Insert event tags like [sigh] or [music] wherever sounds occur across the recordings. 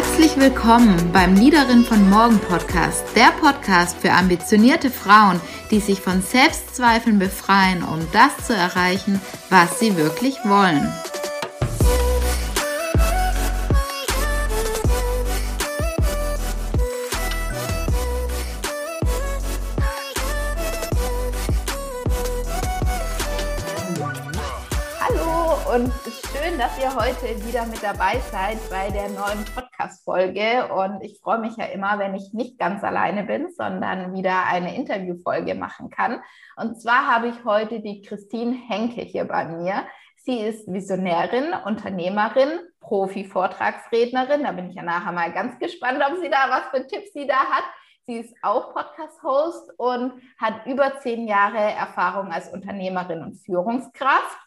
Herzlich willkommen beim Liederin von Morgen Podcast, der Podcast für ambitionierte Frauen, die sich von Selbstzweifeln befreien, um das zu erreichen, was sie wirklich wollen. Hallo und schön, dass ihr heute wieder mit dabei seid bei der neuen Podcast-Folge. Und ich freue mich ja immer, wenn ich nicht ganz alleine bin, sondern wieder eine Interviewfolge machen kann. Und zwar habe ich heute die Christine Henke hier bei mir. Sie ist Visionärin, Unternehmerin, Profi-Vortragsrednerin. Da bin ich ja nachher mal ganz gespannt, ob sie da was für Tipps sie da hat. Sie ist auch Podcast-Host und hat über zehn Jahre Erfahrung als Unternehmerin und Führungskraft.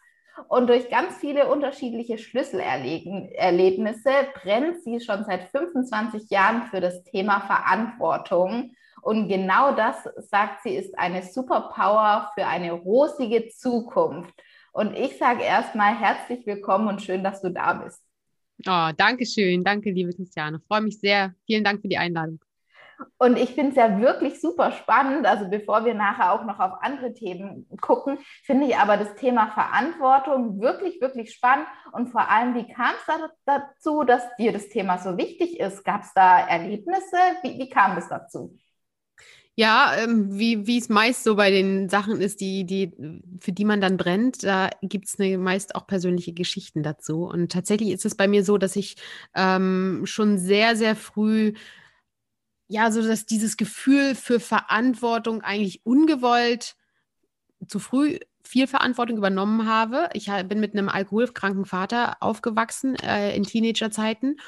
Und durch ganz viele unterschiedliche Schlüsselerlebnisse brennt sie schon seit 25 Jahren für das Thema Verantwortung. Und genau das, sagt sie, ist eine Superpower für eine rosige Zukunft. Und ich sage erstmal herzlich willkommen und schön, dass du da bist. Oh, danke schön. Danke, liebe Christiane. Freue mich sehr. Vielen Dank für die Einladung. Und ich finde es ja wirklich super spannend. Also bevor wir nachher auch noch auf andere Themen gucken, finde ich aber das Thema Verantwortung wirklich, wirklich spannend. Und vor allem, wie kam es da dazu, dass dir das Thema so wichtig ist? Gab es da Erlebnisse? Wie, wie kam es dazu? Ja, ähm, wie es meist so bei den Sachen ist, die, die, für die man dann brennt, da gibt es ne, meist auch persönliche Geschichten dazu. Und tatsächlich ist es bei mir so, dass ich ähm, schon sehr, sehr früh ja, so dass dieses Gefühl für Verantwortung eigentlich ungewollt zu früh viel Verantwortung übernommen habe. Ich bin mit einem alkoholkranken Vater aufgewachsen äh, in Teenagerzeiten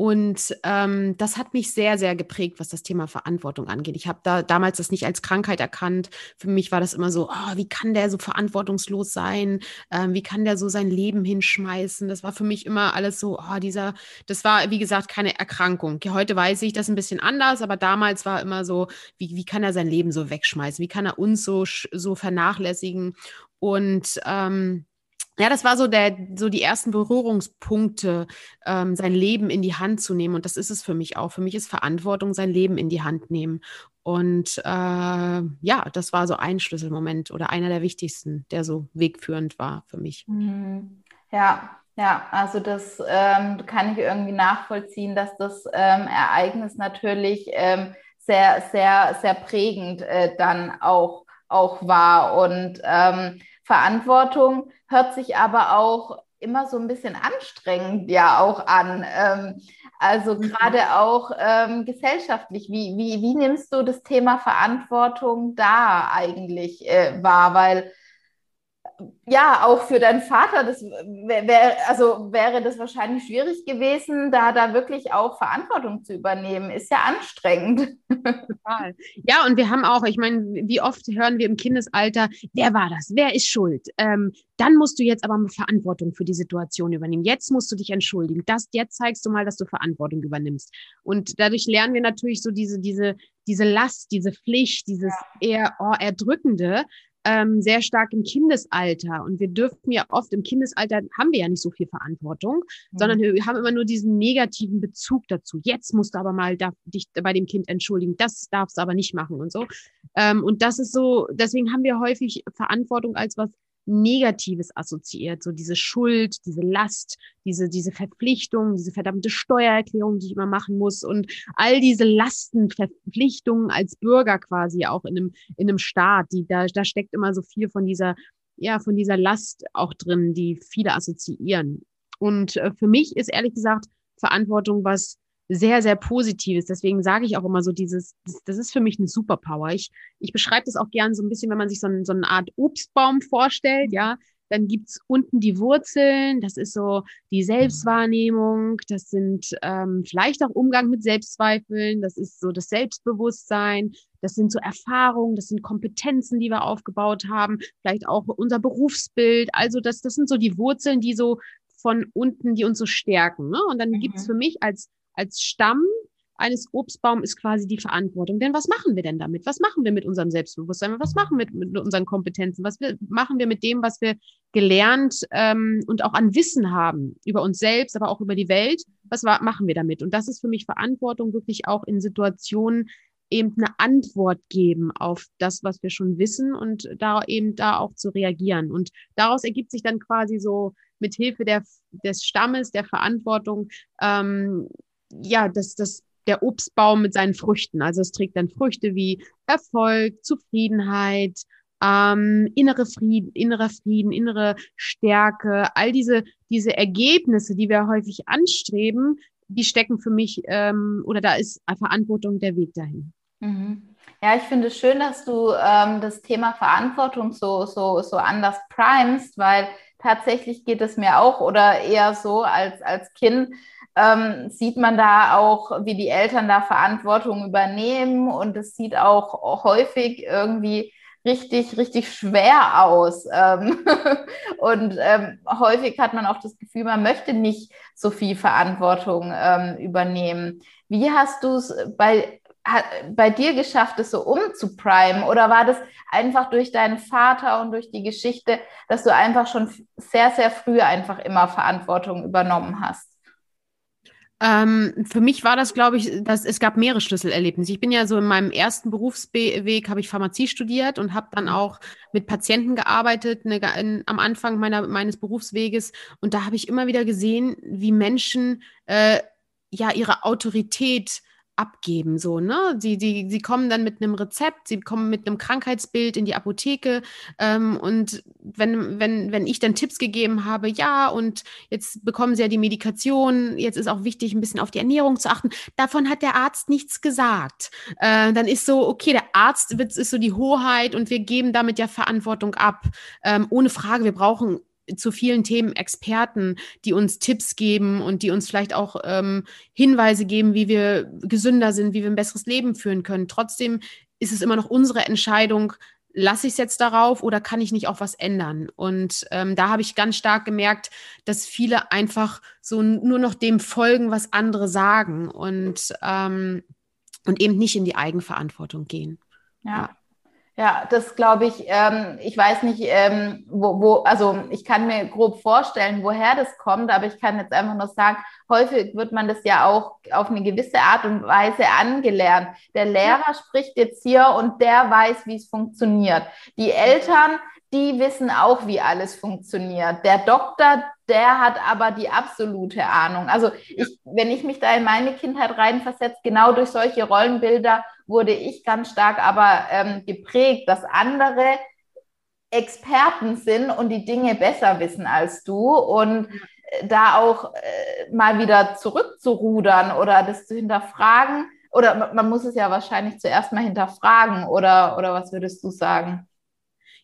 und ähm, das hat mich sehr, sehr geprägt, was das Thema Verantwortung angeht. Ich habe da damals das nicht als Krankheit erkannt. Für mich war das immer so, oh, wie kann der so verantwortungslos sein? Ähm, wie kann der so sein Leben hinschmeißen? Das war für mich immer alles so, oh, dieser, das war, wie gesagt, keine Erkrankung. Heute weiß ich das ein bisschen anders, aber damals war immer so, wie, wie kann er sein Leben so wegschmeißen? Wie kann er uns so, so vernachlässigen? Und ähm, ja, das war so der, so die ersten Berührungspunkte, ähm, sein Leben in die Hand zu nehmen. Und das ist es für mich auch. Für mich ist Verantwortung sein Leben in die Hand nehmen. Und äh, ja, das war so ein Schlüsselmoment oder einer der wichtigsten, der so wegführend war für mich. Mhm. Ja, ja, also das ähm, kann ich irgendwie nachvollziehen, dass das ähm, Ereignis natürlich ähm, sehr, sehr, sehr prägend äh, dann auch, auch war. Und ähm, Verantwortung hört sich aber auch immer so ein bisschen anstrengend ja auch an. Ähm, also mhm. gerade auch ähm, gesellschaftlich. Wie, wie, wie nimmst du das Thema Verantwortung da eigentlich äh, wahr? Weil ja, auch für deinen Vater, das wäre, also wäre das wahrscheinlich schwierig gewesen, da da wirklich auch Verantwortung zu übernehmen. Ist ja anstrengend. Total. Ja, und wir haben auch, ich meine, wie oft hören wir im Kindesalter, wer war das? Wer ist schuld? Ähm, dann musst du jetzt aber mal Verantwortung für die Situation übernehmen. Jetzt musst du dich entschuldigen. Das, jetzt zeigst du mal, dass du Verantwortung übernimmst. Und dadurch lernen wir natürlich so diese, diese, diese Last, diese Pflicht, dieses eher oh, erdrückende, ähm, sehr stark im Kindesalter. Und wir dürfen ja oft im Kindesalter haben wir ja nicht so viel Verantwortung, mhm. sondern wir haben immer nur diesen negativen Bezug dazu. Jetzt musst du aber mal da, dich bei dem Kind entschuldigen. Das darfst du aber nicht machen und so. Ähm, und das ist so, deswegen haben wir häufig Verantwortung als was Negatives assoziiert, so diese Schuld, diese Last, diese, diese Verpflichtung, diese verdammte Steuererklärung, die ich immer machen muss und all diese Lasten, Verpflichtungen als Bürger quasi auch in einem, in einem Staat, die, da, da steckt immer so viel von dieser, ja, von dieser Last auch drin, die viele assoziieren. Und äh, für mich ist ehrlich gesagt Verantwortung was sehr, sehr Positives. Deswegen sage ich auch immer so dieses, das, das ist für mich eine Superpower. Ich, ich beschreibe das auch gern so ein bisschen, wenn man sich so, ein, so eine Art Obstbaum vorstellt, ja. Dann gibt's unten die Wurzeln, das ist so die Selbstwahrnehmung, das sind ähm, vielleicht auch Umgang mit Selbstzweifeln, das ist so das Selbstbewusstsein, das sind so Erfahrungen, das sind Kompetenzen, die wir aufgebaut haben, vielleicht auch unser Berufsbild. Also das, das sind so die Wurzeln, die so von unten, die uns so stärken. Ne? Und dann mhm. gibt's für mich als als Stamm eines Obstbaums ist quasi die Verantwortung. Denn was machen wir denn damit? Was machen wir mit unserem Selbstbewusstsein? Was machen wir mit, mit unseren Kompetenzen? Was wir, machen wir mit dem, was wir gelernt ähm, und auch an Wissen haben über uns selbst, aber auch über die Welt? was machen wir damit? Und das ist für mich Verantwortung, wirklich auch in Situationen eben eine Antwort geben auf das, was wir schon wissen und da eben da auch zu reagieren. Und daraus ergibt sich dann quasi so mit Hilfe der, des Stammes, der Verantwortung, ähm, ja, dass das der Obstbaum mit seinen Früchten. Also es trägt dann Früchte wie Erfolg, Zufriedenheit, ähm, innere Frieden, innerer Frieden, innere Stärke, all diese, diese Ergebnisse, die wir häufig anstreben, die stecken für mich ähm, oder da ist Verantwortung der Weg dahin. Mhm. Ja, ich finde es schön, dass du ähm, das Thema Verantwortung so, so, so anders primest, weil tatsächlich geht es mir auch oder eher so als, als Kind. Ähm, sieht man da auch, wie die Eltern da Verantwortung übernehmen und es sieht auch häufig irgendwie richtig, richtig schwer aus. Ähm, [laughs] und ähm, häufig hat man auch das Gefühl, man möchte nicht so viel Verantwortung ähm, übernehmen. Wie hast du es bei bei dir geschafft, es so umzuprimen? Oder war das einfach durch deinen Vater und durch die Geschichte, dass du einfach schon sehr, sehr früh einfach immer Verantwortung übernommen hast? Ähm, für mich war das, glaube ich, dass es gab mehrere Schlüsselerlebnisse. Ich bin ja so in meinem ersten Berufsweg habe ich Pharmazie studiert und habe dann auch mit Patienten gearbeitet ne, in, am Anfang meiner, meines Berufsweges und da habe ich immer wieder gesehen, wie Menschen äh, ja ihre Autorität abgeben, so, ne? Sie, sie, sie kommen dann mit einem Rezept, sie kommen mit einem Krankheitsbild in die Apotheke ähm, und wenn, wenn, wenn ich dann Tipps gegeben habe, ja, und jetzt bekommen sie ja die Medikation, jetzt ist auch wichtig, ein bisschen auf die Ernährung zu achten, davon hat der Arzt nichts gesagt. Äh, dann ist so, okay, der Arzt ist so die Hoheit und wir geben damit ja Verantwortung ab. Ähm, ohne Frage, wir brauchen zu vielen Themen Experten, die uns Tipps geben und die uns vielleicht auch ähm, Hinweise geben, wie wir gesünder sind, wie wir ein besseres Leben führen können. Trotzdem ist es immer noch unsere Entscheidung, lasse ich es jetzt darauf oder kann ich nicht auch was ändern? Und ähm, da habe ich ganz stark gemerkt, dass viele einfach so nur noch dem folgen, was andere sagen und, ähm, und eben nicht in die Eigenverantwortung gehen. ja. ja. Ja, das glaube ich, ähm, ich weiß nicht, ähm, wo, wo, also ich kann mir grob vorstellen, woher das kommt, aber ich kann jetzt einfach nur sagen, häufig wird man das ja auch auf eine gewisse Art und Weise angelernt. Der Lehrer spricht jetzt hier und der weiß, wie es funktioniert. Die Eltern, die wissen auch, wie alles funktioniert. Der Doktor, der hat aber die absolute Ahnung. Also ich, wenn ich mich da in meine Kindheit reinversetze, genau durch solche Rollenbilder wurde ich ganz stark aber ähm, geprägt, dass andere Experten sind und die Dinge besser wissen als du und äh, da auch äh, mal wieder zurückzurudern oder das zu hinterfragen. Oder man muss es ja wahrscheinlich zuerst mal hinterfragen oder, oder was würdest du sagen?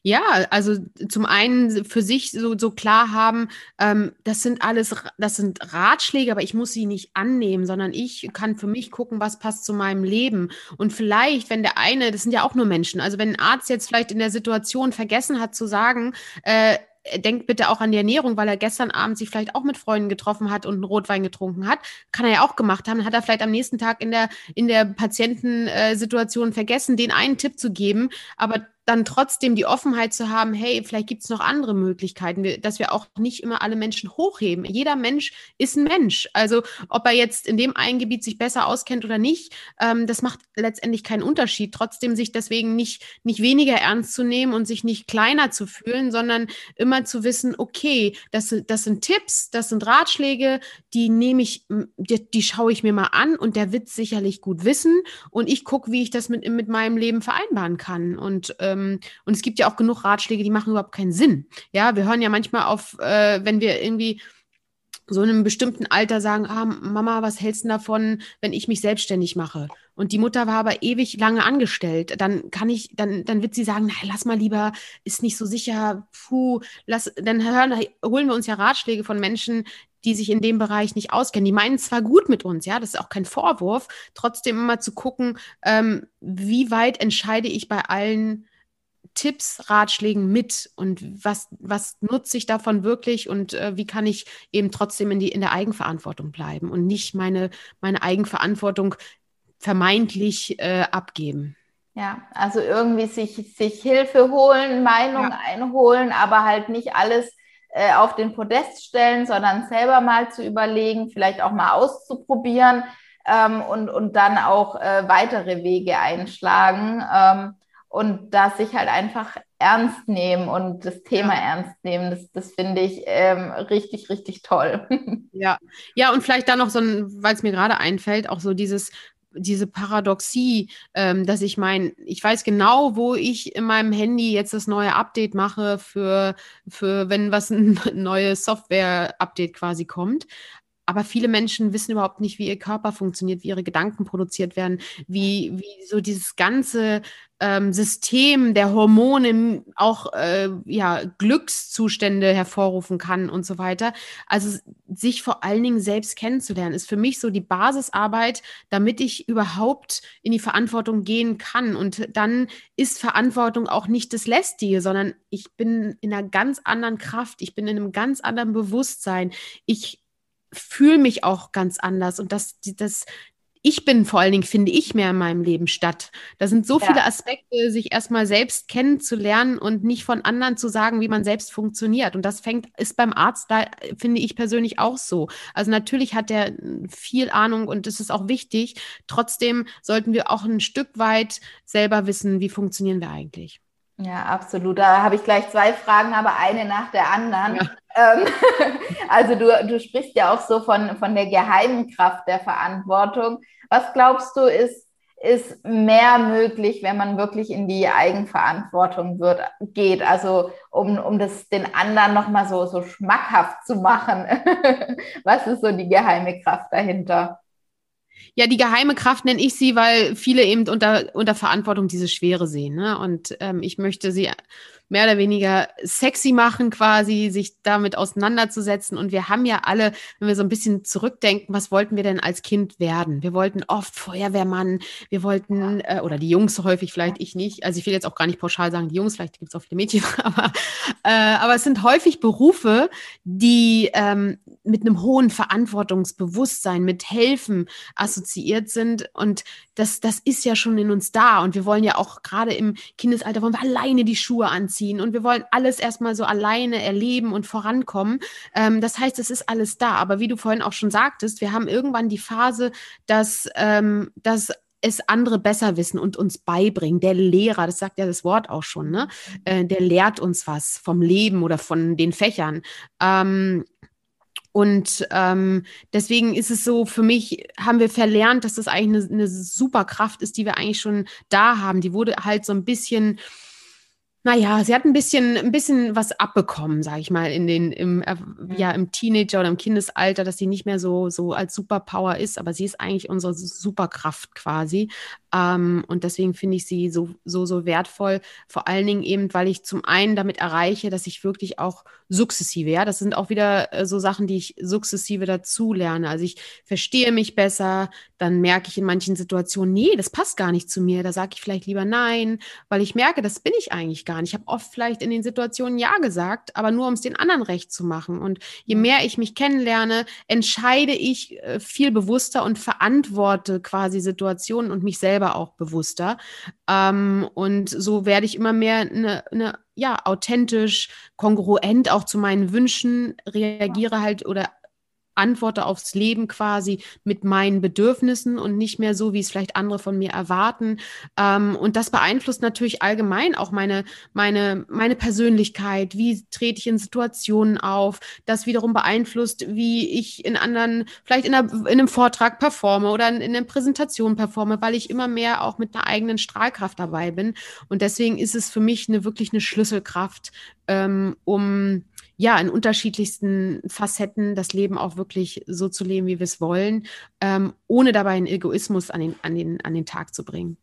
Ja, also zum einen für sich so, so klar haben, ähm, das sind alles, das sind Ratschläge, aber ich muss sie nicht annehmen, sondern ich kann für mich gucken, was passt zu meinem Leben. Und vielleicht, wenn der eine, das sind ja auch nur Menschen, also wenn ein Arzt jetzt vielleicht in der Situation vergessen hat zu sagen, äh, denkt bitte auch an die Ernährung, weil er gestern Abend sich vielleicht auch mit Freunden getroffen hat und einen Rotwein getrunken hat. Kann er ja auch gemacht haben. Hat er vielleicht am nächsten Tag in der, in der Patientensituation vergessen, den einen Tipp zu geben. Aber dann trotzdem die Offenheit zu haben, hey, vielleicht gibt es noch andere Möglichkeiten, dass wir auch nicht immer alle Menschen hochheben. Jeder Mensch ist ein Mensch. Also ob er jetzt in dem einen Gebiet sich besser auskennt oder nicht, ähm, das macht letztendlich keinen Unterschied. Trotzdem sich deswegen nicht, nicht weniger ernst zu nehmen und sich nicht kleiner zu fühlen, sondern immer zu wissen, okay, das, das sind Tipps, das sind Ratschläge, die nehme ich, die, die schaue ich mir mal an und der wird sicherlich gut wissen und ich gucke, wie ich das mit, mit meinem Leben vereinbaren kann. Und ähm, ähm, und es gibt ja auch genug Ratschläge, die machen überhaupt keinen Sinn. Ja, wir hören ja manchmal auf, äh, wenn wir irgendwie so in einem bestimmten Alter sagen, ah, Mama, was hältst du davon, wenn ich mich selbstständig mache? Und die Mutter war aber ewig lange angestellt. Dann kann ich, dann, dann wird sie sagen, na, lass mal lieber, ist nicht so sicher, puh, lass, dann hören, holen wir uns ja Ratschläge von Menschen, die sich in dem Bereich nicht auskennen. Die meinen zwar gut mit uns, ja, das ist auch kein Vorwurf, trotzdem immer zu gucken, ähm, wie weit entscheide ich bei allen Tipps, Ratschlägen mit und was, was nutze ich davon wirklich und äh, wie kann ich eben trotzdem in, die, in der Eigenverantwortung bleiben und nicht meine, meine Eigenverantwortung vermeintlich äh, abgeben. Ja, also irgendwie sich, sich Hilfe holen, Meinung ja. einholen, aber halt nicht alles äh, auf den Podest stellen, sondern selber mal zu überlegen, vielleicht auch mal auszuprobieren ähm, und, und dann auch äh, weitere Wege einschlagen. Ähm, und da sich halt einfach ernst nehmen und das Thema ja. ernst nehmen, das, das finde ich ähm, richtig, richtig toll. [laughs] Ja, ja, und vielleicht da noch so ein, weil es mir gerade einfällt, auch so dieses diese Paradoxie, ähm, dass ich mein, ich weiß genau, wo ich in meinem Handy jetzt das neue Update mache für, für wenn was [laughs] ein neues Software-Update quasi kommt. Aber viele Menschen wissen überhaupt nicht, wie ihr Körper funktioniert, wie ihre Gedanken produziert werden, wie, wie so dieses ganze ähm, System der Hormone auch äh, ja, Glückszustände hervorrufen kann und so weiter. Also sich vor allen Dingen selbst kennenzulernen, ist für mich so die Basisarbeit, damit ich überhaupt in die Verantwortung gehen kann. Und dann ist Verantwortung auch nicht das Lästige, sondern ich bin in einer ganz anderen Kraft, ich bin in einem ganz anderen Bewusstsein. Ich fühle mich auch ganz anders und das, das, ich bin vor allen Dingen, finde ich, mehr in meinem Leben statt. Da sind so ja. viele Aspekte, sich erstmal selbst kennenzulernen und nicht von anderen zu sagen, wie man selbst funktioniert. Und das fängt, ist beim Arzt da, finde ich persönlich auch so. Also natürlich hat der viel Ahnung und es ist auch wichtig. Trotzdem sollten wir auch ein Stück weit selber wissen, wie funktionieren wir eigentlich. Ja, absolut. Da habe ich gleich zwei Fragen, aber eine nach der anderen. Ja. Ähm, [laughs] also du, du sprichst ja auch so von, von der geheimen Kraft der Verantwortung. Was glaubst du, ist, ist mehr möglich, wenn man wirklich in die Eigenverantwortung wird, geht? Also um, um das den anderen nochmal so, so schmackhaft zu machen. [laughs] Was ist so die geheime Kraft dahinter? Ja, die geheime Kraft nenne ich sie, weil viele eben unter, unter Verantwortung diese Schwere sehen. Ne? Und ähm, ich möchte sie mehr oder weniger sexy machen, quasi, sich damit auseinanderzusetzen. Und wir haben ja alle, wenn wir so ein bisschen zurückdenken, was wollten wir denn als Kind werden? Wir wollten oft Feuerwehrmann, wir wollten, äh, oder die Jungs häufig, vielleicht ich nicht. Also ich will jetzt auch gar nicht pauschal sagen, die Jungs, vielleicht gibt es auch viele Mädchen, [laughs] aber, äh, aber es sind häufig Berufe, die ähm, mit einem hohen Verantwortungsbewusstsein, mit Helfen assoziiert sind. Und das, das ist ja schon in uns da. Und wir wollen ja auch gerade im Kindesalter, wollen wir alleine die Schuhe anziehen und wir wollen alles erstmal so alleine erleben und vorankommen. Ähm, das heißt, es ist alles da. Aber wie du vorhin auch schon sagtest, wir haben irgendwann die Phase, dass, ähm, dass es andere besser wissen und uns beibringen. Der Lehrer, das sagt ja das Wort auch schon, ne? Äh, der lehrt uns was vom Leben oder von den Fächern. Ähm, und ähm, deswegen ist es so, für mich haben wir verlernt, dass das eigentlich eine, eine Superkraft ist, die wir eigentlich schon da haben. Die wurde halt so ein bisschen naja, sie hat ein bisschen, ein bisschen was abbekommen, sage ich mal, in den, im, äh, ja, im Teenager oder im Kindesalter, dass sie nicht mehr so, so als Superpower ist, aber sie ist eigentlich unsere Superkraft quasi. Ähm, und deswegen finde ich sie so, so, so wertvoll. Vor allen Dingen eben, weil ich zum einen damit erreiche, dass ich wirklich auch sukzessive, ja, das sind auch wieder äh, so Sachen, die ich sukzessive dazu lerne. Also ich verstehe mich besser, dann merke ich in manchen Situationen, nee, das passt gar nicht zu mir. Da sage ich vielleicht lieber nein, weil ich merke, das bin ich eigentlich gar nicht. Ich habe oft vielleicht in den Situationen ja gesagt, aber nur um es den anderen recht zu machen. Und je mhm. mehr ich mich kennenlerne, entscheide ich äh, viel bewusster und verantworte quasi Situationen und mich selber auch bewusster. Ähm, und so werde ich immer mehr eine, eine ja, authentisch, kongruent auch zu meinen Wünschen, reagiere halt oder antworte aufs Leben quasi mit meinen Bedürfnissen und nicht mehr so, wie es vielleicht andere von mir erwarten. Ähm, und das beeinflusst natürlich allgemein auch meine, meine, meine Persönlichkeit. Wie trete ich in Situationen auf? Das wiederum beeinflusst, wie ich in anderen, vielleicht in, einer, in einem Vortrag performe oder in, in einer Präsentation performe, weil ich immer mehr auch mit einer eigenen Strahlkraft dabei bin. Und deswegen ist es für mich eine wirklich eine Schlüsselkraft, ähm, um ja, in unterschiedlichsten Facetten das Leben auch wirklich so zu leben, wie wir es wollen, ähm, ohne dabei einen Egoismus an den, an, den, an den Tag zu bringen.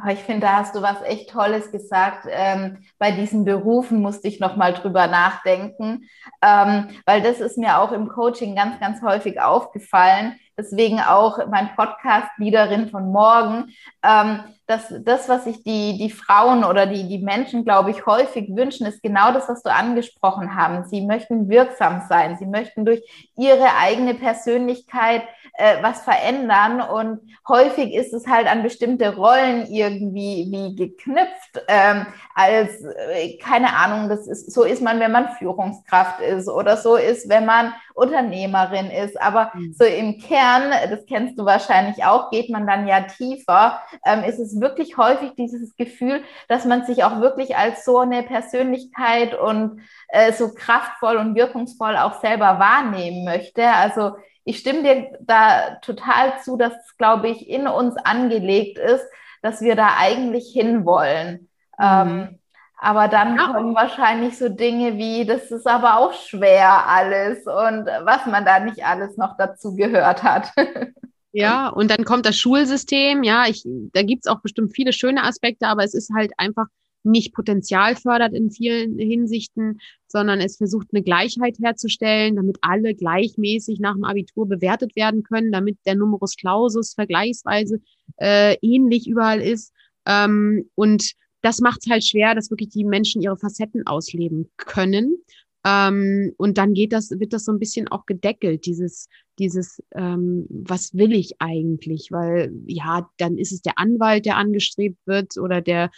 Oh, ich finde, da hast du was echt Tolles gesagt. Ähm, bei diesen Berufen musste ich noch mal drüber nachdenken, ähm, weil das ist mir auch im Coaching ganz, ganz häufig aufgefallen. Deswegen auch mein Podcast Liederin von morgen. Ähm, dass das, was sich die, die Frauen oder die, die Menschen, glaube ich, häufig wünschen, ist genau das, was du angesprochen haben. Sie möchten wirksam sein. Sie möchten durch ihre eigene Persönlichkeit äh, was verändern. Und häufig ist es halt an bestimmte Rollen irgendwie wie geknüpft, ähm, als, äh, keine Ahnung, das ist, so ist man, wenn man Führungskraft ist oder so ist, wenn man Unternehmerin ist. Aber mhm. so im Kern, das kennst du wahrscheinlich auch, geht man dann ja tiefer, ähm, ist es wirklich häufig dieses Gefühl, dass man sich auch wirklich als so eine Persönlichkeit und äh, so kraftvoll und wirkungsvoll auch selber wahrnehmen möchte. Also ich stimme dir da total zu, dass es, glaube ich, in uns angelegt ist, dass wir da eigentlich hinwollen. Mhm. Ähm, aber dann ja. kommen wahrscheinlich so Dinge wie, das ist aber auch schwer alles und was man da nicht alles noch dazu gehört hat. [laughs] Ja, und dann kommt das Schulsystem. Ja, ich, da gibt's auch bestimmt viele schöne Aspekte, aber es ist halt einfach nicht Potenzial fördert in vielen Hinsichten, sondern es versucht eine Gleichheit herzustellen, damit alle gleichmäßig nach dem Abitur bewertet werden können, damit der Numerus Clausus vergleichsweise äh, ähnlich überall ist. Ähm, und das macht es halt schwer, dass wirklich die Menschen ihre Facetten ausleben können. Ähm, und dann geht das, wird das so ein bisschen auch gedeckelt, dieses, dieses, ähm, was will ich eigentlich? Weil ja, dann ist es der Anwalt, der angestrebt wird oder der,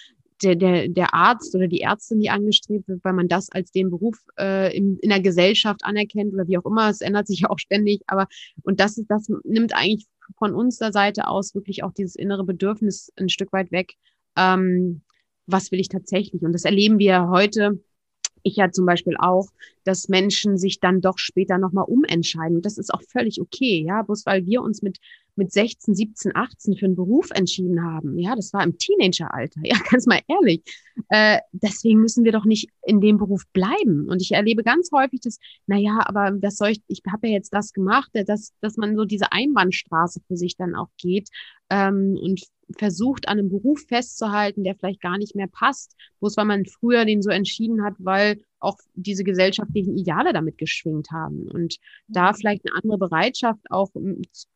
der, der, der Arzt oder die Ärztin, die angestrebt wird, weil man das als den Beruf äh, in, in der Gesellschaft anerkennt oder wie auch immer. Es ändert sich ja [laughs] auch ständig, aber und das, das nimmt eigentlich von unserer Seite aus wirklich auch dieses innere Bedürfnis ein Stück weit weg. Ähm, was will ich tatsächlich? Und das erleben wir heute ich ja zum Beispiel auch, dass Menschen sich dann doch später nochmal umentscheiden. Und das ist auch völlig okay, ja, bloß weil wir uns mit, mit 16, 17, 18 für einen Beruf entschieden haben. Ja, das war im Teenageralter, [laughs] ja, ganz mal ehrlich. Äh, deswegen müssen wir doch nicht in dem Beruf bleiben. Und ich erlebe ganz häufig, dass, naja, aber das soll ich, ich habe ja jetzt das gemacht, dass, dass man so diese Einbahnstraße für sich dann auch geht ähm, und versucht, an einem Beruf festzuhalten, der vielleicht gar nicht mehr passt, bloß weil man früher den so entschieden hat, weil auch diese gesellschaftlichen Ideale damit geschwingt haben. Und da mhm. vielleicht eine andere Bereitschaft auch,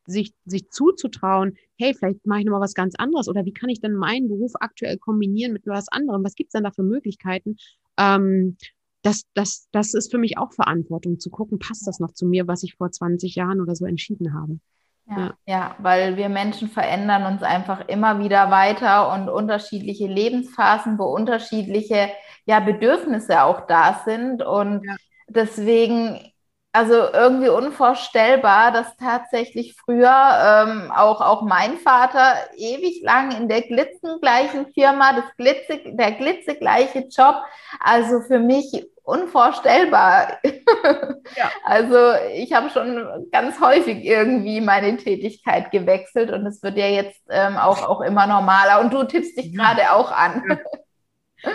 sich, sich zuzutrauen, hey, vielleicht mache ich nochmal was ganz anderes oder wie kann ich denn meinen Beruf aktuell kombinieren mit was anderem? Was gibt es denn da für Möglichkeiten? Ähm, das, das, das ist für mich auch Verantwortung, zu gucken, passt das noch zu mir, was ich vor 20 Jahren oder so entschieden habe. Ja, ja, weil wir Menschen verändern uns einfach immer wieder weiter und unterschiedliche Lebensphasen, wo unterschiedliche ja, Bedürfnisse auch da sind. Und ja. deswegen, also irgendwie unvorstellbar, dass tatsächlich früher ähm, auch, auch mein Vater ewig lang in der glitzengleichen Firma, das glitze, der glitzegleiche Job. Also für mich unvorstellbar. Ja. [laughs] Also ich habe schon ganz häufig irgendwie meine Tätigkeit gewechselt und es wird ja jetzt ähm, auch, auch immer normaler. Und du tippst dich gerade auch an. Ja. [laughs]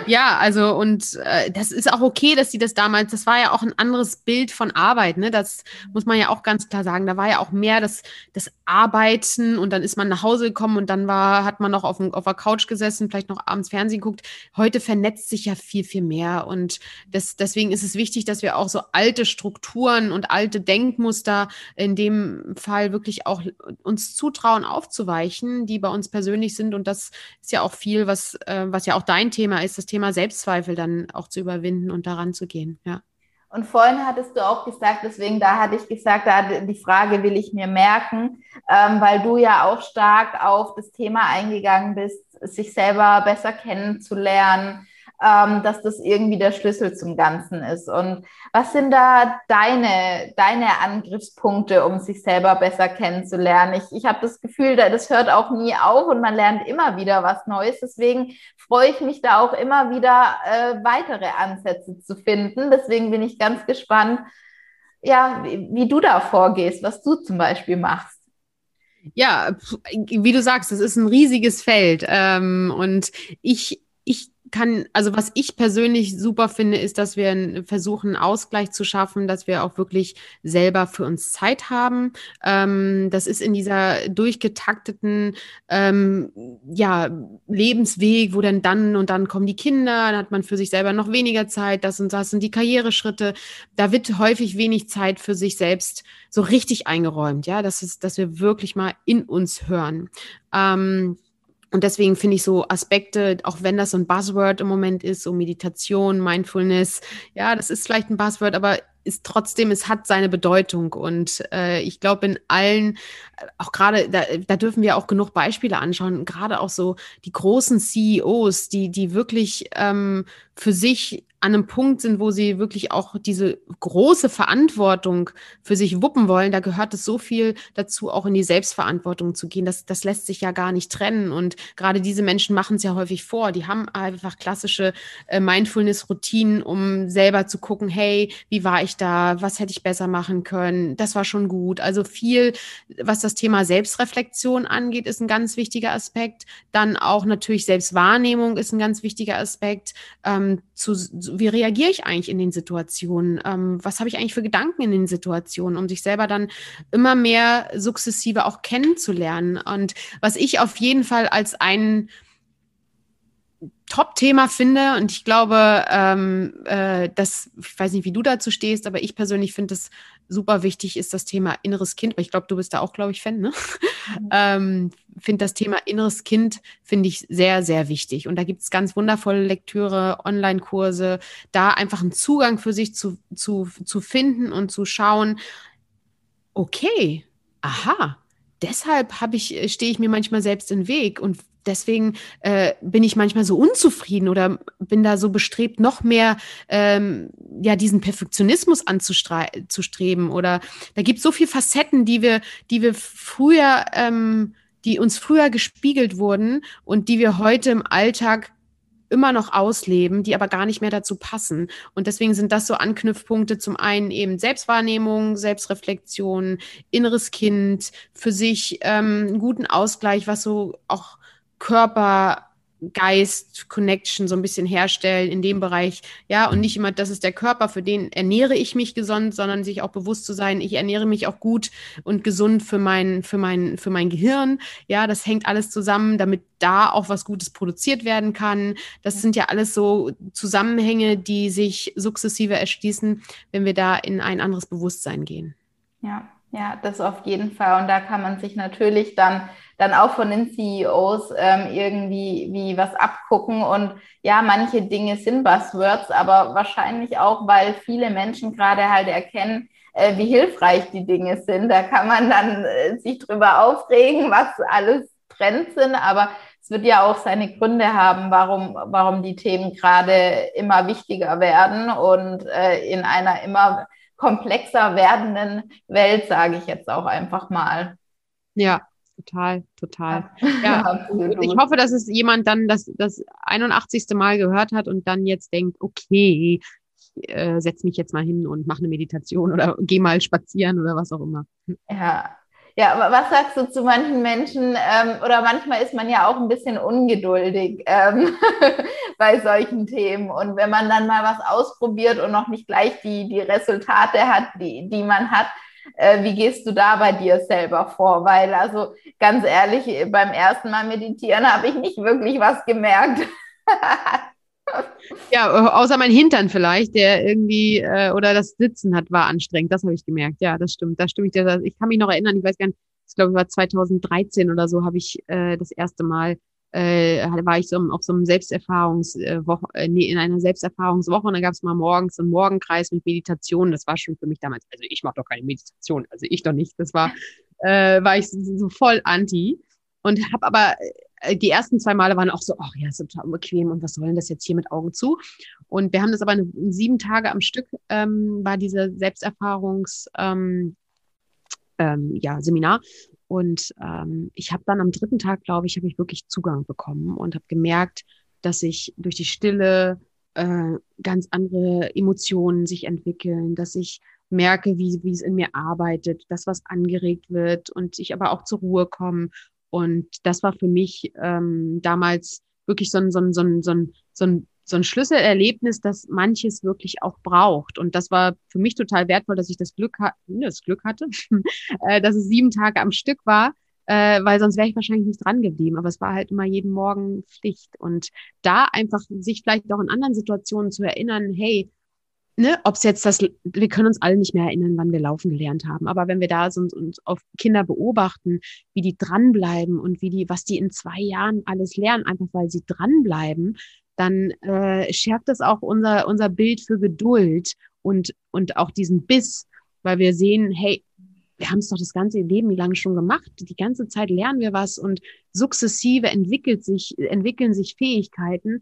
Ja, also und äh, das ist auch okay, dass sie das damals, das war ja auch ein anderes Bild von Arbeit, ne? Das muss man ja auch ganz klar sagen. Da war ja auch mehr das, das Arbeiten und dann ist man nach Hause gekommen und dann war, hat man noch auf, dem, auf der Couch gesessen, vielleicht noch abends Fernsehen geguckt. Heute vernetzt sich ja viel, viel mehr. Und das, deswegen ist es wichtig, dass wir auch so alte Strukturen und alte Denkmuster in dem Fall wirklich auch uns zutrauen, aufzuweichen, die bei uns persönlich sind. Und das ist ja auch viel, was, äh, was ja auch dein Thema ist das Thema Selbstzweifel dann auch zu überwinden und daran zu gehen, ja. Und vorhin hattest du auch gesagt, deswegen da hatte ich gesagt, da die Frage will ich mir merken, ähm, weil du ja auch stark auf das Thema eingegangen bist, sich selber besser kennenzulernen, ähm, dass das irgendwie der Schlüssel zum Ganzen ist. Und was sind da deine, deine Angriffspunkte, um sich selber besser kennenzulernen? Ich, ich habe das Gefühl, das hört auch nie auf und man lernt immer wieder was Neues. Deswegen freue ich mich da auch immer wieder, äh, weitere Ansätze zu finden. Deswegen bin ich ganz gespannt, ja, wie, wie du da vorgehst, was du zum Beispiel machst. Ja, wie du sagst, das ist ein riesiges Feld. Ähm, und ich, ich kann, also was ich persönlich super finde, ist, dass wir versuchen, einen Ausgleich zu schaffen, dass wir auch wirklich selber für uns Zeit haben. Ähm, das ist in dieser durchgetakteten ähm, ja, Lebensweg, wo dann dann und dann kommen die Kinder, dann hat man für sich selber noch weniger Zeit, das und das sind die Karriereschritte. Da wird häufig wenig Zeit für sich selbst so richtig eingeräumt, ja, das ist, dass wir wirklich mal in uns hören. Ähm, Und deswegen finde ich so Aspekte, auch wenn das so ein Buzzword im Moment ist, so Meditation, Mindfulness, ja, das ist vielleicht ein Buzzword, aber ist trotzdem, es hat seine Bedeutung. Und äh, ich glaube, in allen, auch gerade, da, da dürfen wir auch genug Beispiele anschauen, gerade auch so die großen CEOs, die, die wirklich ähm, für sich an einem Punkt sind, wo sie wirklich auch diese große Verantwortung für sich wuppen wollen, da gehört es so viel dazu, auch in die Selbstverantwortung zu gehen. Das, das lässt sich ja gar nicht trennen. Und gerade diese Menschen machen es ja häufig vor. Die haben einfach klassische äh, Mindfulness-Routinen, um selber zu gucken, hey, wie war ich da? Was hätte ich besser machen können? Das war schon gut. Also viel, was das Thema Selbstreflexion angeht, ist ein ganz wichtiger Aspekt. Dann auch natürlich Selbstwahrnehmung ist ein ganz wichtiger Aspekt. Ähm, zu, wie reagiere ich eigentlich in den Situationen? Ähm, was habe ich eigentlich für Gedanken in den Situationen, um sich selber dann immer mehr sukzessive auch kennenzulernen? Und was ich auf jeden Fall als einen Top-Thema finde und ich glaube, ähm, äh, dass, ich weiß nicht, wie du dazu stehst, aber ich persönlich finde es super wichtig, ist das Thema inneres Kind, weil ich glaube, du bist da auch, glaube ich, Fan, ne? Mhm. [laughs] ähm, finde das Thema inneres Kind, finde ich sehr, sehr wichtig. Und da gibt es ganz wundervolle Lektüre, Online-Kurse, da einfach einen Zugang für sich zu, zu, zu finden und zu schauen, okay, aha, deshalb habe ich, stehe ich mir manchmal selbst im Weg und deswegen äh, bin ich manchmal so unzufrieden oder bin da so bestrebt, noch mehr ähm, ja diesen Perfektionismus anzustreben. Oder da gibt es so viele Facetten, die wir, die wir früher, ähm, die uns früher gespiegelt wurden und die wir heute im Alltag immer noch ausleben, die aber gar nicht mehr dazu passen. Und deswegen sind das so Anknüpfpunkte zum einen eben Selbstwahrnehmung, Selbstreflexion, inneres Kind, für sich ähm, einen guten Ausgleich, was so auch Körper, Geist, Connection so ein bisschen herstellen in dem Bereich. Ja, und nicht immer, das ist der Körper, für den ernähre ich mich gesund, sondern sich auch bewusst zu sein, ich ernähre mich auch gut und gesund für mein, für mein, für mein Gehirn. Ja, das hängt alles zusammen, damit da auch was Gutes produziert werden kann. Das sind ja alles so Zusammenhänge, die sich sukzessive erschließen, wenn wir da in ein anderes Bewusstsein gehen. Ja, ja, das auf jeden Fall. Und da kann man sich natürlich dann dann auch von den CEOs ähm, irgendwie wie was abgucken. Und ja, manche Dinge sind Buzzwords, aber wahrscheinlich auch, weil viele Menschen gerade halt erkennen, äh, wie hilfreich die Dinge sind. Da kann man dann äh, sich drüber aufregen, was alles Trends sind, aber es wird ja auch seine Gründe haben, warum, warum die Themen gerade immer wichtiger werden und äh, in einer immer komplexer werdenden Welt, sage ich jetzt auch einfach mal. Ja, total, total. Ja, ich hoffe, dass es jemand dann das, das 81. Mal gehört hat und dann jetzt denkt, okay, ich äh, setze mich jetzt mal hin und mache eine Meditation oder gehe mal spazieren oder was auch immer. Ja. Ja, aber was sagst du zu manchen Menschen, ähm, oder manchmal ist man ja auch ein bisschen ungeduldig ähm, [laughs] bei solchen Themen. Und wenn man dann mal was ausprobiert und noch nicht gleich die, die Resultate hat, die, die man hat, äh, wie gehst du da bei dir selber vor? Weil, also ganz ehrlich, beim ersten Mal meditieren habe ich nicht wirklich was gemerkt. [laughs] ja, außer mein Hintern vielleicht, der irgendwie, äh, oder das Sitzen hat, war anstrengend. Das habe ich gemerkt. Ja, das stimmt. Da stimme ich kann mich noch erinnern, ich weiß gar nicht, ich glaube, war 2013 oder so, habe ich äh, das erste Mal äh, war ich so auf so einem Selbsterfahrungswoche, äh, nee, in einer Selbsterfahrungswoche und da gab es mal morgens einen Morgenkreis mit Meditation. Das war schon für mich damals, also ich mache doch keine Meditation, also ich doch nicht. Das war, [laughs] äh, war ich so, so voll anti und habe aber äh, die ersten zwei Male waren auch so, ach ja, ist total bequem und was soll denn das jetzt hier mit Augen zu? Und wir haben das aber eine, sieben Tage am Stück ähm, war diese Selbsterfahrungs ähm, ähm, ja, Seminar und ähm, ich habe dann am dritten Tag, glaube ich, habe ich wirklich Zugang bekommen und habe gemerkt, dass ich durch die Stille äh, ganz andere Emotionen sich entwickeln, dass ich merke, wie, wie es in mir arbeitet, dass was angeregt wird und ich aber auch zur Ruhe komme. Und das war für mich ähm, damals wirklich so ein, so ein, so ein, so ein, so ein so ein Schlüsselerlebnis, das manches wirklich auch braucht. Und das war für mich total wertvoll, dass ich das Glück, ha das Glück hatte, [laughs] äh, dass es sieben Tage am Stück war, äh, weil sonst wäre ich wahrscheinlich nicht dran geblieben. Aber es war halt immer jeden Morgen Pflicht. Und da einfach sich vielleicht auch in anderen Situationen zu erinnern, hey, ne, ob es jetzt das, wir können uns alle nicht mehr erinnern, wann wir laufen gelernt haben. Aber wenn wir da sind und auf Kinder beobachten, wie die dranbleiben und wie die, was die in zwei Jahren alles lernen, einfach weil sie dranbleiben, dann äh, schärft das auch unser, unser Bild für Geduld und, und auch diesen Biss, weil wir sehen, hey, wir haben es doch das ganze Leben lang schon gemacht. Die ganze Zeit lernen wir was und sukzessive entwickelt sich, entwickeln sich Fähigkeiten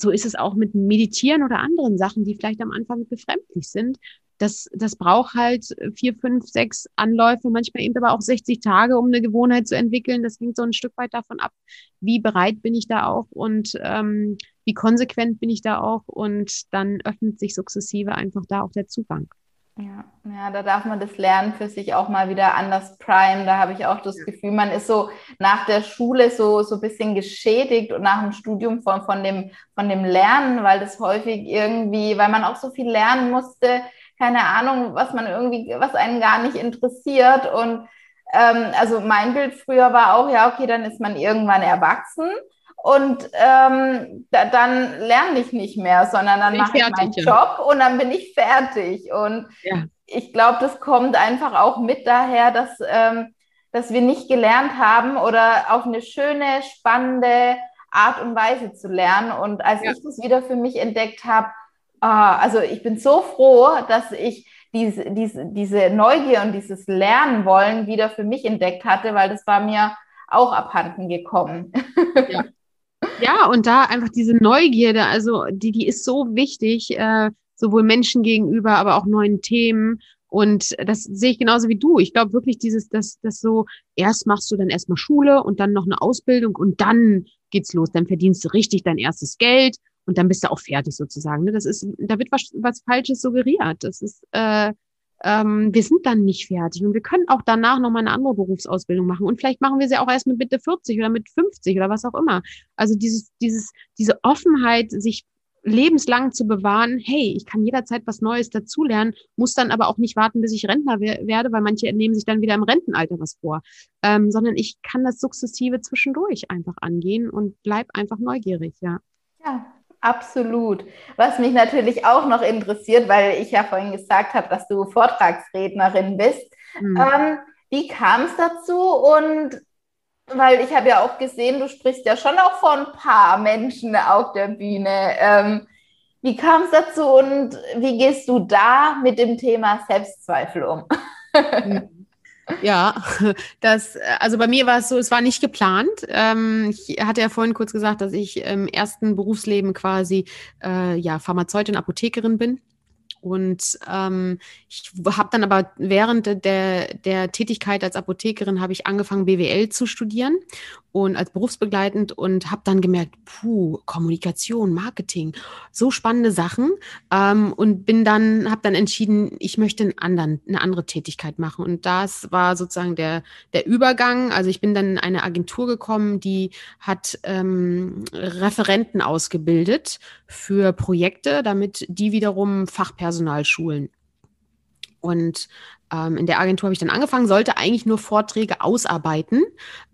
so ist es auch mit Meditieren oder anderen Sachen, die vielleicht am Anfang befremdlich sind. Das, das braucht halt vier, fünf, sechs Anläufe, manchmal eben aber auch 60 Tage, um eine Gewohnheit zu entwickeln. Das hängt so ein Stück weit davon ab, wie bereit bin ich da auch und ähm, wie konsequent bin ich da auch. Und dann öffnet sich sukzessive einfach da auch der Zugang. Ja, ja, da darf man das Lernen für sich auch mal wieder anders prime. Da habe ich auch das Gefühl, man ist so nach der Schule so, so ein bisschen geschädigt und nach dem Studium von, von, dem, von dem Lernen, weil das häufig irgendwie, weil man auch so viel lernen musste, keine Ahnung, was man irgendwie, was einen gar nicht interessiert. Und ähm, also mein Bild früher war auch, ja, okay, dann ist man irgendwann erwachsen und ähm, da, dann lerne ich nicht mehr, sondern dann mache ich meinen ja. Job und dann bin ich fertig. Und ja. ich glaube, das kommt einfach auch mit daher, dass, ähm, dass wir nicht gelernt haben oder auf eine schöne, spannende Art und Weise zu lernen. Und als ja. ich das wieder für mich entdeckt habe, äh, also ich bin so froh, dass ich diese, diese, diese Neugier und dieses Lernen wollen wieder für mich entdeckt hatte, weil das war mir auch abhanden gekommen. Ja. [laughs] Ja, und da einfach diese Neugierde, also die, die ist so wichtig, äh, sowohl Menschen gegenüber, aber auch neuen Themen. Und das sehe ich genauso wie du. Ich glaube wirklich dieses, dass das so, erst machst du dann erstmal Schule und dann noch eine Ausbildung und dann geht's los. Dann verdienst du richtig dein erstes Geld und dann bist du auch fertig sozusagen. Ne? Das ist, da wird was, was Falsches suggeriert. Das ist, äh, ähm, wir sind dann nicht fertig und wir können auch danach nochmal eine andere Berufsausbildung machen und vielleicht machen wir sie auch erst mit Mitte 40 oder mit 50 oder was auch immer. Also dieses, dieses, diese Offenheit, sich lebenslang zu bewahren, hey, ich kann jederzeit was Neues dazulernen, muss dann aber auch nicht warten, bis ich Rentner werde, weil manche nehmen sich dann wieder im Rentenalter was vor, ähm, sondern ich kann das sukzessive zwischendurch einfach angehen und bleib einfach neugierig, ja. Ja, Absolut. Was mich natürlich auch noch interessiert, weil ich ja vorhin gesagt habe, dass du Vortragsrednerin bist. Mhm. Ähm, wie kam es dazu? Und weil ich habe ja auch gesehen, du sprichst ja schon auch vor ein paar Menschen auf der Bühne. Ähm, wie kam es dazu und wie gehst du da mit dem Thema Selbstzweifel um? Mhm. [laughs] Ja, [laughs] das, also bei mir war es so, es war nicht geplant. Ähm, ich hatte ja vorhin kurz gesagt, dass ich im ersten Berufsleben quasi äh, ja, Pharmazeutin, Apothekerin bin. Und ähm, ich habe dann aber während der, der Tätigkeit als Apothekerin habe ich angefangen, BWL zu studieren und als berufsbegleitend und habe dann gemerkt, puh, Kommunikation, Marketing, so spannende Sachen ähm, und bin dann, habe dann entschieden, ich möchte einen anderen, eine andere Tätigkeit machen und das war sozusagen der, der Übergang. Also ich bin dann in eine Agentur gekommen, die hat ähm, Referenten ausgebildet für Projekte, damit die wiederum Fachpersonal schulen. Und ähm, in der Agentur habe ich dann angefangen, sollte eigentlich nur Vorträge ausarbeiten.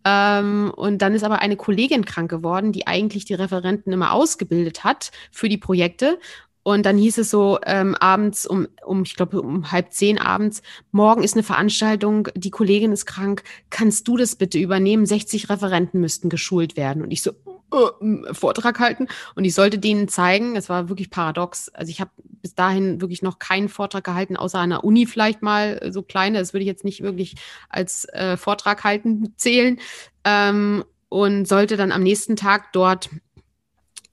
Ähm, und dann ist aber eine Kollegin krank geworden, die eigentlich die Referenten immer ausgebildet hat für die Projekte. Und dann hieß es so ähm, abends um, um ich glaube, um halb zehn abends, morgen ist eine Veranstaltung, die Kollegin ist krank, kannst du das bitte übernehmen? 60 Referenten müssten geschult werden. Und ich so, äh, Vortrag halten. Und ich sollte denen zeigen, es war wirklich paradox. Also ich habe bis dahin wirklich noch keinen Vortrag gehalten, außer einer Uni vielleicht mal so kleine. Das würde ich jetzt nicht wirklich als äh, Vortrag halten [laughs] zählen. Ähm, und sollte dann am nächsten Tag dort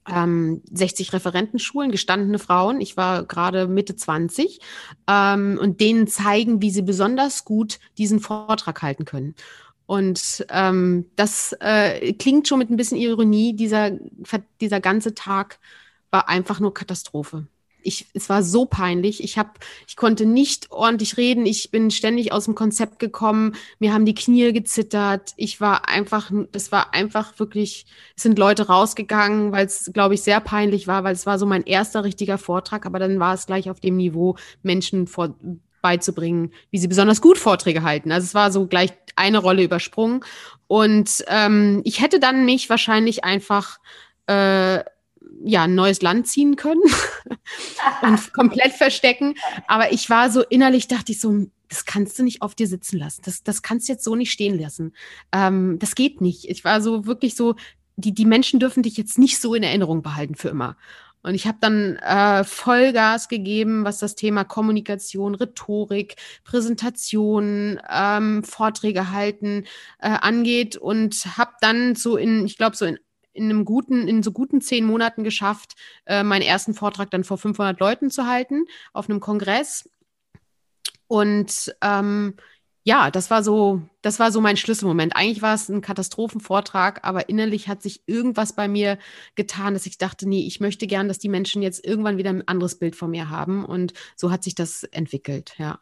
ähm, 60 Referentenschulen, gestandene Frauen, ich war gerade Mitte 20, ähm, und denen zeigen, wie sie besonders gut diesen Vortrag halten können. Und ähm, das äh, klingt schon mit ein bisschen Ironie. Dieser, dieser ganze Tag war einfach nur Katastrophe ich, es war so peinlich. Ich habe, ich konnte nicht ordentlich reden. Ich bin ständig aus dem Konzept gekommen. Mir haben die Knie gezittert. Ich war einfach, das war einfach wirklich, es sind Leute rausgegangen, weil es, glaube ich, sehr peinlich war, weil es war so mein erster richtiger Vortrag, aber dann war es gleich auf dem Niveau, Menschen vor, beizubringen, wie sie besonders gut Vorträge halten. Also es war so gleich eine Rolle übersprungen. Und ähm, ich hätte dann mich wahrscheinlich einfach äh, ja, ein neues Land ziehen können [laughs] und komplett verstecken. Aber ich war so innerlich, dachte ich so, das kannst du nicht auf dir sitzen lassen. Das, das kannst du jetzt so nicht stehen lassen. Ähm, das geht nicht. Ich war so wirklich so, die, die Menschen dürfen dich jetzt nicht so in Erinnerung behalten für immer. Und ich habe dann äh, Vollgas gegeben, was das Thema Kommunikation, Rhetorik, Präsentation, ähm, Vorträge halten äh, angeht und habe dann so in, ich glaube so in in einem guten, in so guten zehn Monaten geschafft, äh, meinen ersten Vortrag dann vor 500 Leuten zu halten auf einem Kongress. Und ähm, ja, das war so, das war so mein Schlüsselmoment. Eigentlich war es ein Katastrophenvortrag, aber innerlich hat sich irgendwas bei mir getan, dass ich dachte, nee, ich möchte gern, dass die Menschen jetzt irgendwann wieder ein anderes Bild von mir haben. Und so hat sich das entwickelt, ja.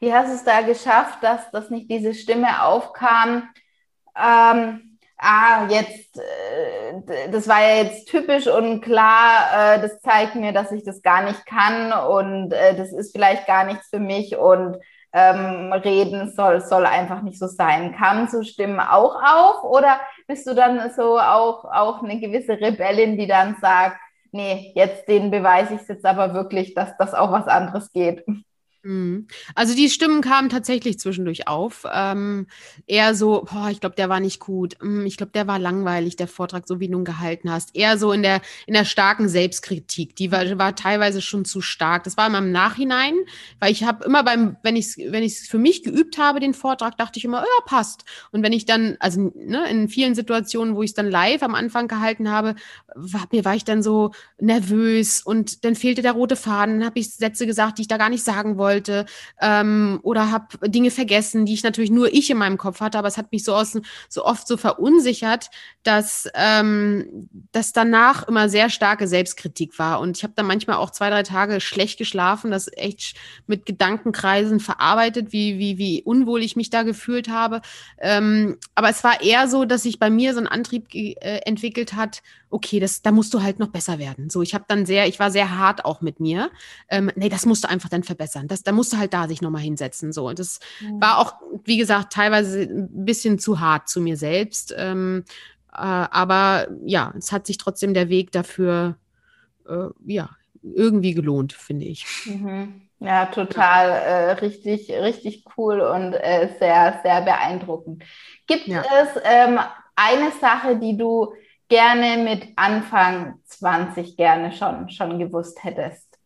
Wie hast du es da geschafft, dass, dass nicht diese Stimme aufkam? Ähm, ah, jetzt, äh, das war ja jetzt typisch und klar, äh, das zeigt mir, dass ich das gar nicht kann und äh, das ist vielleicht gar nichts für mich und ähm, reden soll, soll einfach nicht so sein. Kamen so Stimmen auch auf oder bist du dann so auch, auch eine gewisse Rebellin, die dann sagt, nee, jetzt den beweise ich jetzt aber wirklich, dass das auch was anderes geht? Mhm. Also die Stimmen kamen tatsächlich zwischendurch auf. Ähm, eher so, boah, ich glaube, der war nicht gut. Hm, ich glaube, der war langweilig, der Vortrag, so wie du ihn gehalten hast. Eher so in der, in der starken Selbstkritik. Die war, war teilweise schon zu stark. Das war immer im Nachhinein, weil ich habe immer beim, wenn ich es wenn ich's für mich geübt habe, den Vortrag, dachte ich immer, ja, passt. Und wenn ich dann, also ne, in vielen Situationen, wo ich es dann live am Anfang gehalten habe, war, mir war ich dann so nervös und dann fehlte der rote Faden. Dann habe ich Sätze gesagt, die ich da gar nicht sagen wollte wollte ähm, oder habe Dinge vergessen, die ich natürlich nur ich in meinem Kopf hatte, aber es hat mich so, aus, so oft so verunsichert, dass ähm, das danach immer sehr starke Selbstkritik war und ich habe dann manchmal auch zwei, drei Tage schlecht geschlafen, das echt mit Gedankenkreisen verarbeitet, wie, wie, wie unwohl ich mich da gefühlt habe. Ähm, aber es war eher so, dass sich bei mir so ein Antrieb äh, entwickelt hat, okay, das, da musst du halt noch besser werden. So, ich habe dann sehr, ich war sehr hart auch mit mir. Ähm, nee, das musst du einfach dann verbessern. Das, da musst du halt da sich nochmal hinsetzen. So, und das mhm. war auch, wie gesagt, teilweise ein bisschen zu hart zu mir selbst. Ähm, äh, aber ja, es hat sich trotzdem der Weg dafür, äh, ja, irgendwie gelohnt, finde ich. Mhm. Ja, total äh, richtig, richtig cool und äh, sehr, sehr beeindruckend. Gibt ja. es ähm, eine Sache, die du gerne mit Anfang 20 gerne schon, schon gewusst hättest.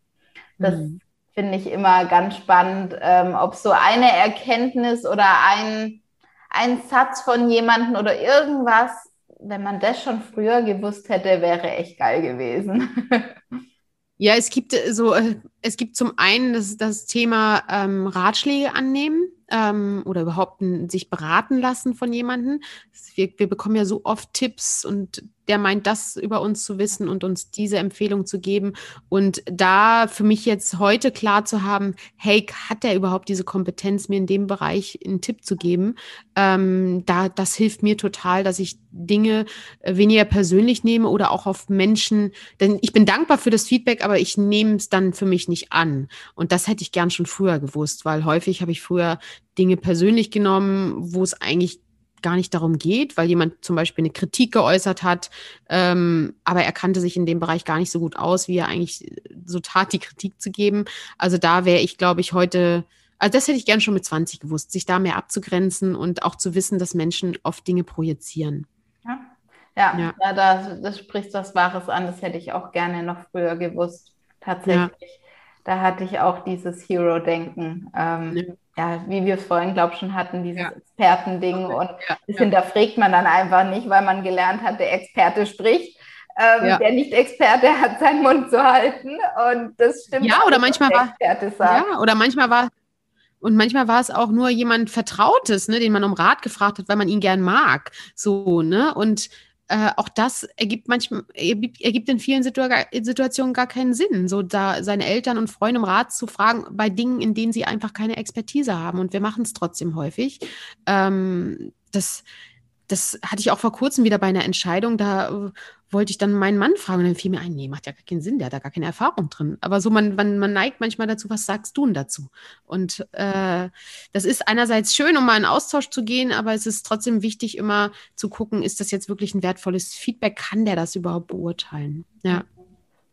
Das mhm. finde ich immer ganz spannend, ähm, ob so eine Erkenntnis oder ein, ein Satz von jemandem oder irgendwas, wenn man das schon früher gewusst hätte, wäre echt geil gewesen. [laughs] Ja, es gibt äh, so, äh, es gibt zum einen das, das Thema ähm, Ratschläge annehmen ähm, oder überhaupt sich beraten lassen von jemandem. Wir, wir bekommen ja so oft Tipps und der meint, das über uns zu wissen und uns diese Empfehlung zu geben. Und da für mich jetzt heute klar zu haben, hey, hat der überhaupt diese Kompetenz, mir in dem Bereich einen Tipp zu geben? Ähm, da, das hilft mir total, dass ich Dinge äh, weniger persönlich nehme oder auch auf Menschen, denn ich bin dankbar für das Feedback, aber ich nehme es dann für mich nicht an. Und das hätte ich gern schon früher gewusst, weil häufig habe ich früher Dinge persönlich genommen, wo es eigentlich gar nicht darum geht, weil jemand zum Beispiel eine Kritik geäußert hat, ähm, aber er kannte sich in dem Bereich gar nicht so gut aus, wie er eigentlich so tat, die Kritik zu geben. Also da wäre ich, glaube ich, heute, also das hätte ich gern schon mit 20 gewusst, sich da mehr abzugrenzen und auch zu wissen, dass Menschen oft Dinge projizieren. Ja, ja, ja. ja das, das spricht was Wahres an. Das hätte ich auch gerne noch früher gewusst. Tatsächlich. Ja. Da hatte ich auch dieses Hero-Denken. Ähm, ja ja, wie wir es vorhin, glaube ich, schon hatten, dieses ja. Expertending. Und ja, das hinterfragt man dann einfach nicht, weil man gelernt hat, der Experte spricht. Ähm, ja. Der Nicht-Experte hat seinen Mund zu halten. Und das stimmt. Ja, oder manchmal war. Ja, oder manchmal war. Und manchmal war es auch nur jemand Vertrautes, ne, den man um Rat gefragt hat, weil man ihn gern mag. So, ne? Und äh, auch das ergibt manchmal, ergibt, in vielen Situ Situationen gar keinen Sinn, so da seine Eltern und Freunde um Rat zu fragen bei Dingen, in denen sie einfach keine Expertise haben. Und wir machen es trotzdem häufig. Ähm, das, das hatte ich auch vor kurzem wieder bei einer Entscheidung. Da wollte ich dann meinen Mann fragen und dann fiel mir ein, nee, macht ja gar keinen Sinn, der hat da gar keine Erfahrung drin. Aber so, man, man, man neigt manchmal dazu, was sagst du denn dazu? Und äh, das ist einerseits schön, um mal in Austausch zu gehen, aber es ist trotzdem wichtig, immer zu gucken, ist das jetzt wirklich ein wertvolles Feedback? Kann der das überhaupt beurteilen? Ja.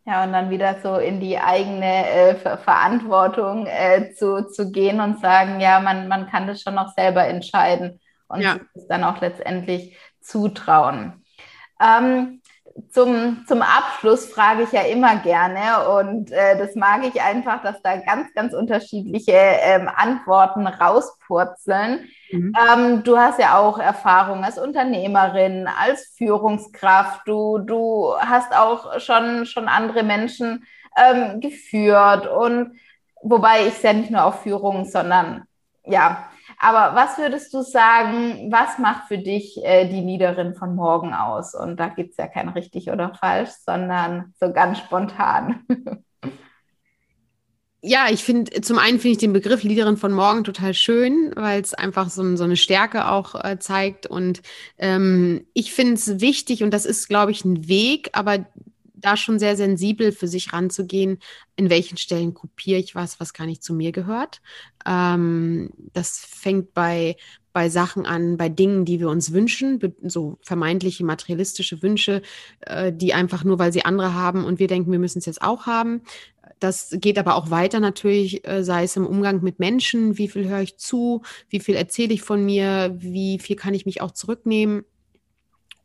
Ja, und dann wieder so in die eigene äh, Ver Verantwortung äh, zu, zu gehen und sagen, ja, man, man kann das schon noch selber entscheiden und ja. es dann auch letztendlich zutrauen. Ähm, zum, zum Abschluss frage ich ja immer gerne und äh, das mag ich einfach, dass da ganz, ganz unterschiedliche ähm, Antworten rauspurzeln. Mhm. Ähm, du hast ja auch Erfahrung als Unternehmerin, als Führungskraft. Du, du hast auch schon, schon andere Menschen ähm, geführt und wobei ich es ja nicht nur auf Führung, sondern ja, aber was würdest du sagen, was macht für dich äh, die Leaderin von morgen aus? Und da gibt es ja kein richtig oder falsch, sondern so ganz spontan. [laughs] Ja, ich finde, zum einen finde ich den Begriff Leaderin von morgen total schön, weil es einfach so, so, eine Stärke auch äh, zeigt. Und ähm, ich finde es wichtig, und das ist, glaube ich, ein Weg, aber da schon sehr sensibel für sich ranzugehen, in welchen Stellen kopiere ich was, was gar nicht zu mir gehört. Ähm, das fängt bei, bei Sachen an, bei Dingen, die wir uns wünschen, so vermeintliche materialistische Wünsche, äh, die einfach nur, weil sie andere haben und wir denken, wir müssen es jetzt auch haben. Das geht aber auch weiter natürlich, äh, sei es im Umgang mit Menschen, wie viel höre ich zu, wie viel erzähle ich von mir, wie viel kann ich mich auch zurücknehmen.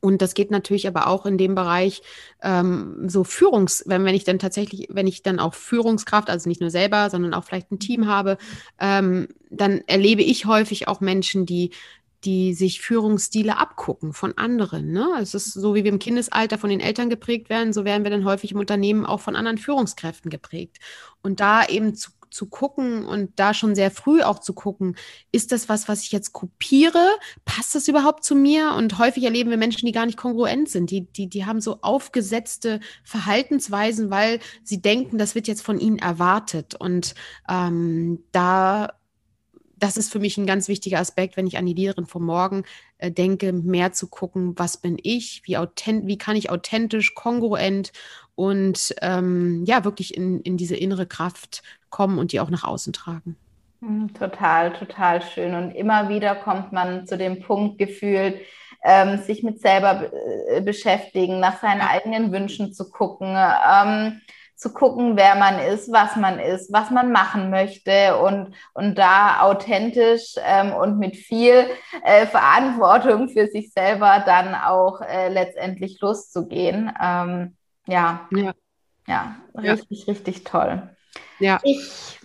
Und das geht natürlich aber auch in dem Bereich ähm, so Führungs, wenn, wenn ich dann tatsächlich, wenn ich dann auch Führungskraft, also nicht nur selber, sondern auch vielleicht ein Team habe, ähm, dann erlebe ich häufig auch Menschen, die die sich Führungsstile abgucken von anderen. Ne? Es ist so, wie wir im Kindesalter von den Eltern geprägt werden, so werden wir dann häufig im Unternehmen auch von anderen Führungskräften geprägt. Und da eben zu zu gucken und da schon sehr früh auch zu gucken, ist das was, was ich jetzt kopiere? Passt das überhaupt zu mir? Und häufig erleben wir Menschen, die gar nicht kongruent sind. Die, die, die haben so aufgesetzte Verhaltensweisen, weil sie denken, das wird jetzt von ihnen erwartet. Und ähm, da das ist für mich ein ganz wichtiger Aspekt, wenn ich an die Leaderin von morgen äh, denke, mehr zu gucken, was bin ich, wie, authent wie kann ich authentisch, kongruent und ähm, ja, wirklich in, in diese innere Kraft kommen und die auch nach außen tragen. Hm, total, total schön. Und immer wieder kommt man zu dem Punkt gefühlt, ähm, sich mit selber äh, beschäftigen, nach seinen eigenen Wünschen zu gucken. Ähm, zu gucken, wer man ist, was man ist, was man machen möchte und, und da authentisch ähm, und mit viel äh, Verantwortung für sich selber dann auch äh, letztendlich loszugehen. Ähm, ja. ja, ja, richtig, ja. richtig toll. Ja. Ich,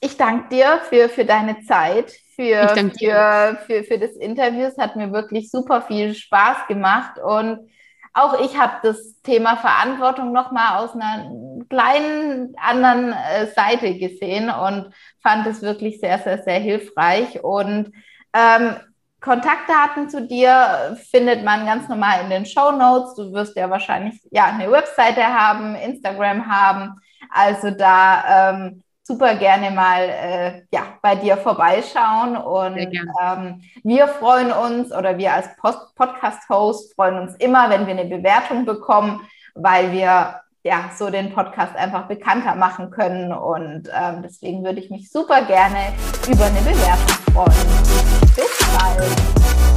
ich danke dir für, für deine Zeit, für, für, für, für das Interview. Es hat mir wirklich super viel Spaß gemacht und auch ich habe das Thema Verantwortung nochmal aus einer kleinen anderen äh, Seite gesehen und fand es wirklich sehr, sehr, sehr hilfreich. Und ähm, Kontaktdaten zu dir findet man ganz normal in den Show Notes. Du wirst ja wahrscheinlich ja eine Webseite haben, Instagram haben. Also da ähm, super gerne mal äh, ja, bei dir vorbeischauen. Und ähm, wir freuen uns oder wir als Podcast-Host freuen uns immer, wenn wir eine Bewertung bekommen, weil wir ja so den Podcast einfach bekannter machen können. Und ähm, deswegen würde ich mich super gerne über eine Bewertung freuen. Bis bald.